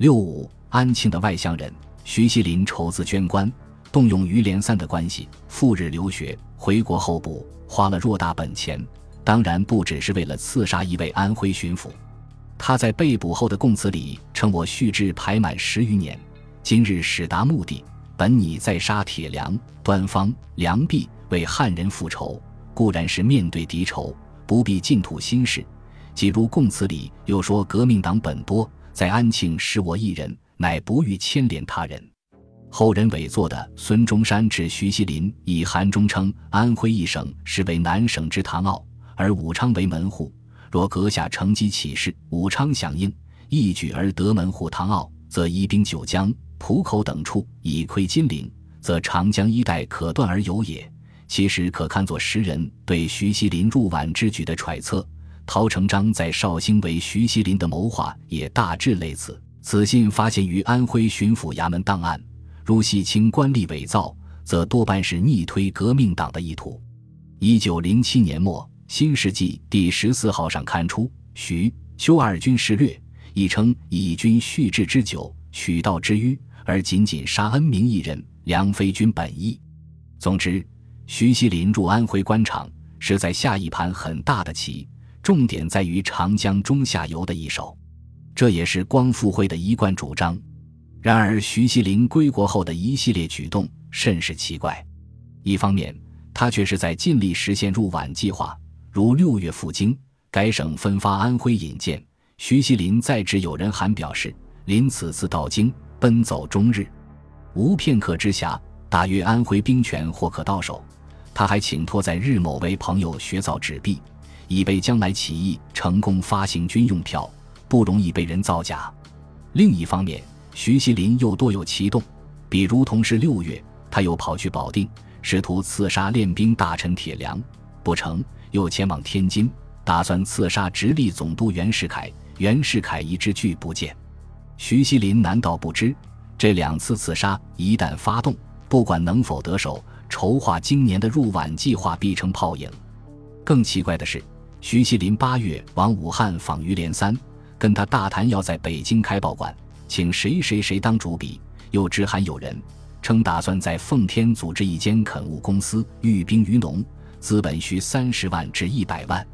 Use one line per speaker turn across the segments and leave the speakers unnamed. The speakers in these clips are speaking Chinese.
六五，安庆的外乡人徐锡麟筹资捐官，动用于连三的关系，赴日留学，回国候补，花了偌大本钱，当然不只是为了刺杀一位安徽巡抚。他在被捕后的供词里称：“我蓄志排满十余年，今日始达目的，本拟再杀铁良、端方、梁弼，为汉人复仇。固然是面对敌仇，不必尽吐心事。即如供词里又说，革命党本多。”在安庆使我一人，乃不欲牵连他人。后人伪作的孙中山致徐锡麟以韩中称安徽一省是为南省之唐奥，而武昌为门户。若阁下乘机起事，武昌响应，一举而得门户唐奥，则移兵九江、浦口等处，以窥金陵，则长江一带可断而有也。其实可看作时人对徐锡麟入皖之举的揣测。陶成章在绍兴为徐锡麟的谋划也大致类似。此信发现于安徽巡抚衙门档案，如系清官吏伪造，则多半是逆推革命党的意图。一九零七年末，《新世纪》第十四号上刊出徐修二军事略，亦称以军蓄志之久，取道之迂，而仅仅杀恩明一人，梁飞军本意。总之，徐锡麟入安徽官场，是在下一盘很大的棋。重点在于长江中下游的一手，这也是光复会的一贯主张。然而，徐锡麟归国后的一系列举动甚是奇怪。一方面，他却是在尽力实现入皖计划，如六月赴京，该省分发安徽引荐。徐锡麟在职有人函表示：“临此次到京，奔走终日，无片刻之暇。大约安徽兵权或可到手。”他还请托在日某位朋友学造纸币。以备将来起义成功发行军用票，不容易被人造假。另一方面，徐锡麟又多有奇动，比如同是六月，他又跑去保定，试图刺杀练兵大臣铁良，不成，又前往天津，打算刺杀直隶总督袁世凯，袁世凯一直拒不见。徐锡麟难道不知，这两次刺杀一旦发动，不管能否得手，筹划今年的入皖计划必成泡影。更奇怪的是。徐锡麟八月往武汉访于连三，跟他大谈要在北京开报馆，请谁谁谁当主笔，又知函有人称打算在奉天组织一间垦务公司，育兵于农，资本需三十万至一百万。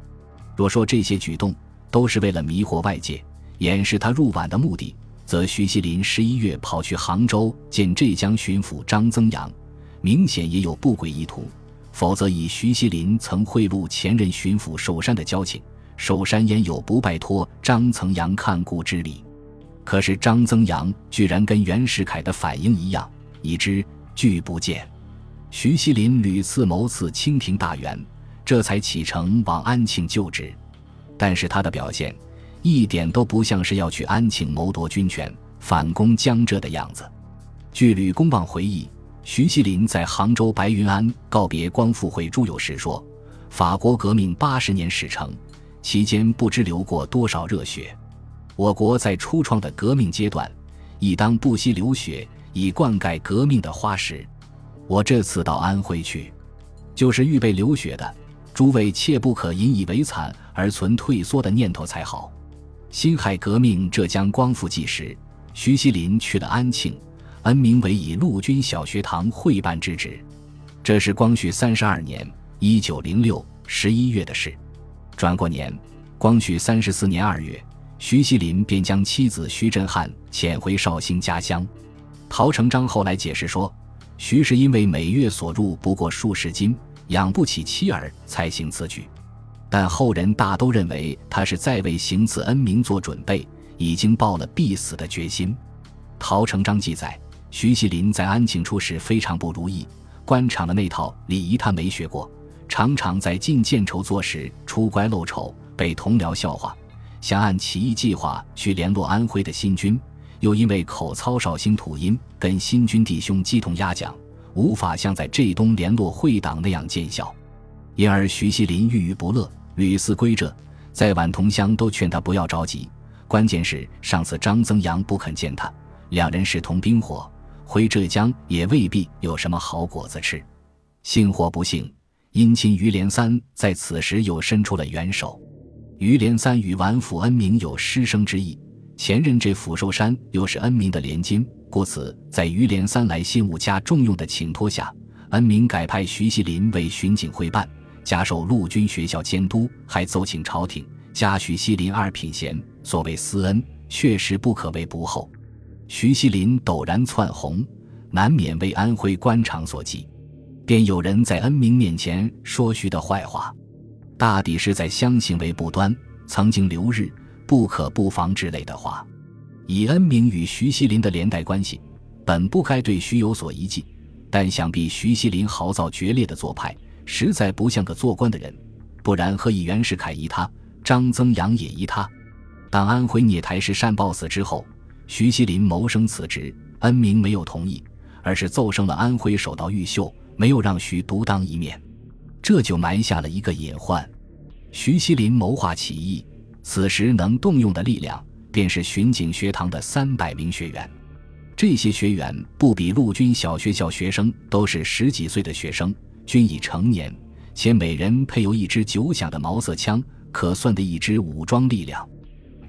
若说这些举动都是为了迷惑外界，掩饰他入皖的目的，则徐锡麟十一月跑去杭州见浙江巡抚张增阳，明显也有不轨意图。否则，以徐锡麟曾贿赂前任巡抚寿山的交情，寿山焉有不拜托张曾阳看顾之理？可是张曾阳居然跟袁世凯的反应一样，已知拒不见。徐锡麟屡次谋刺清廷大员，这才启程往安庆就职。但是他的表现一点都不像是要去安庆谋夺军权、反攻江浙的样子。据吕公望回忆。徐锡麟在杭州白云庵告别光复会诸友时说：“法国革命八十年始成，期间不知流过多少热血。我国在初创的革命阶段，亦当不惜流血以灌溉革命的花石。我这次到安徽去，就是预备流血的。诸位切不可引以为惨而存退缩的念头才好。辛亥革命浙江光复纪时，徐锡麟去了安庆。”恩明为以陆军小学堂会办之职，这是光绪三十二年（一九零六）十一月的事。转过年，光绪三十四年二月，徐锡林便将妻子徐振汉遣回绍兴家乡。陶成章后来解释说，徐是因为每月所入不过数十金，养不起妻儿，才行此举。但后人大都认为他是在为行刺恩明做准备，已经抱了必死的决心。陶成章记载。徐锡麟在安庆出事非常不如意，官场的那套礼仪他没学过，常常在进谏筹做时出乖露丑，被同僚笑话。想按起义计划去联络安徽的新军，又因为口操绍兴土音，跟新军弟兄鸡同鸭讲，无法像在浙东联络会党那样见效，因而徐锡麟郁郁不乐，屡次归浙。在皖同乡都劝他不要着急，关键是上次张增阳不肯见他，两人势同冰火。回浙江也未必有什么好果子吃，幸或不幸，姻亲于连三在此时又伸出了援手。于连三与皖府恩明有师生之意，前任这福寿山又是恩明的连襟，故此在于连三来信物加重用的请托下，恩明改派徐锡麟为巡警会办，加授陆军学校监督，还奏请朝廷加徐锡麟二品衔。所谓私恩，确实不可谓不厚。徐锡麟陡然窜红，难免为安徽官场所忌，便有人在恩明面前说徐的坏话，大抵是在相行为不端，曾经留日。不可不防之类的话，以恩明与徐锡麟的连带关系，本不该对徐有所疑忌。但想必徐锡麟豪躁决裂的做派，实在不像个做官的人，不然何以袁世凯疑他，张增阳也疑他？当安徽聂台师善报死之后，徐锡麟谋生辞职，恩铭没有同意，而是奏升了安徽首道毓秀，没有让徐独当一面，这就埋下了一个隐患：徐锡麟谋划起义。此时能动用的力量，便是巡警学堂的三百名学员。这些学员不比陆军小学校学生，都是十几岁的学生，均已成年，且每人配有一支九响的毛瑟枪，可算的一支武装力量。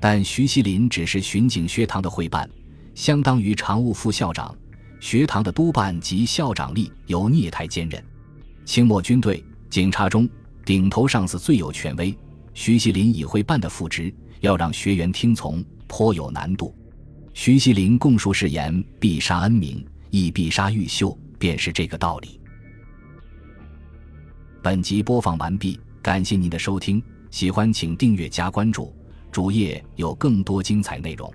但徐锡麟只是巡警学堂的会办，相当于常务副校长，学堂的督办及校长力由聂台兼任。清末军队警察中，顶头上司最有权威。徐锡麟以会办的副职，要让学员听从，颇有难度。徐锡麟供述誓言必杀恩明，亦必杀玉秀，便是这个道理。本集播放完毕，感谢您的收听，喜欢请订阅加关注，主页有更多精彩内容。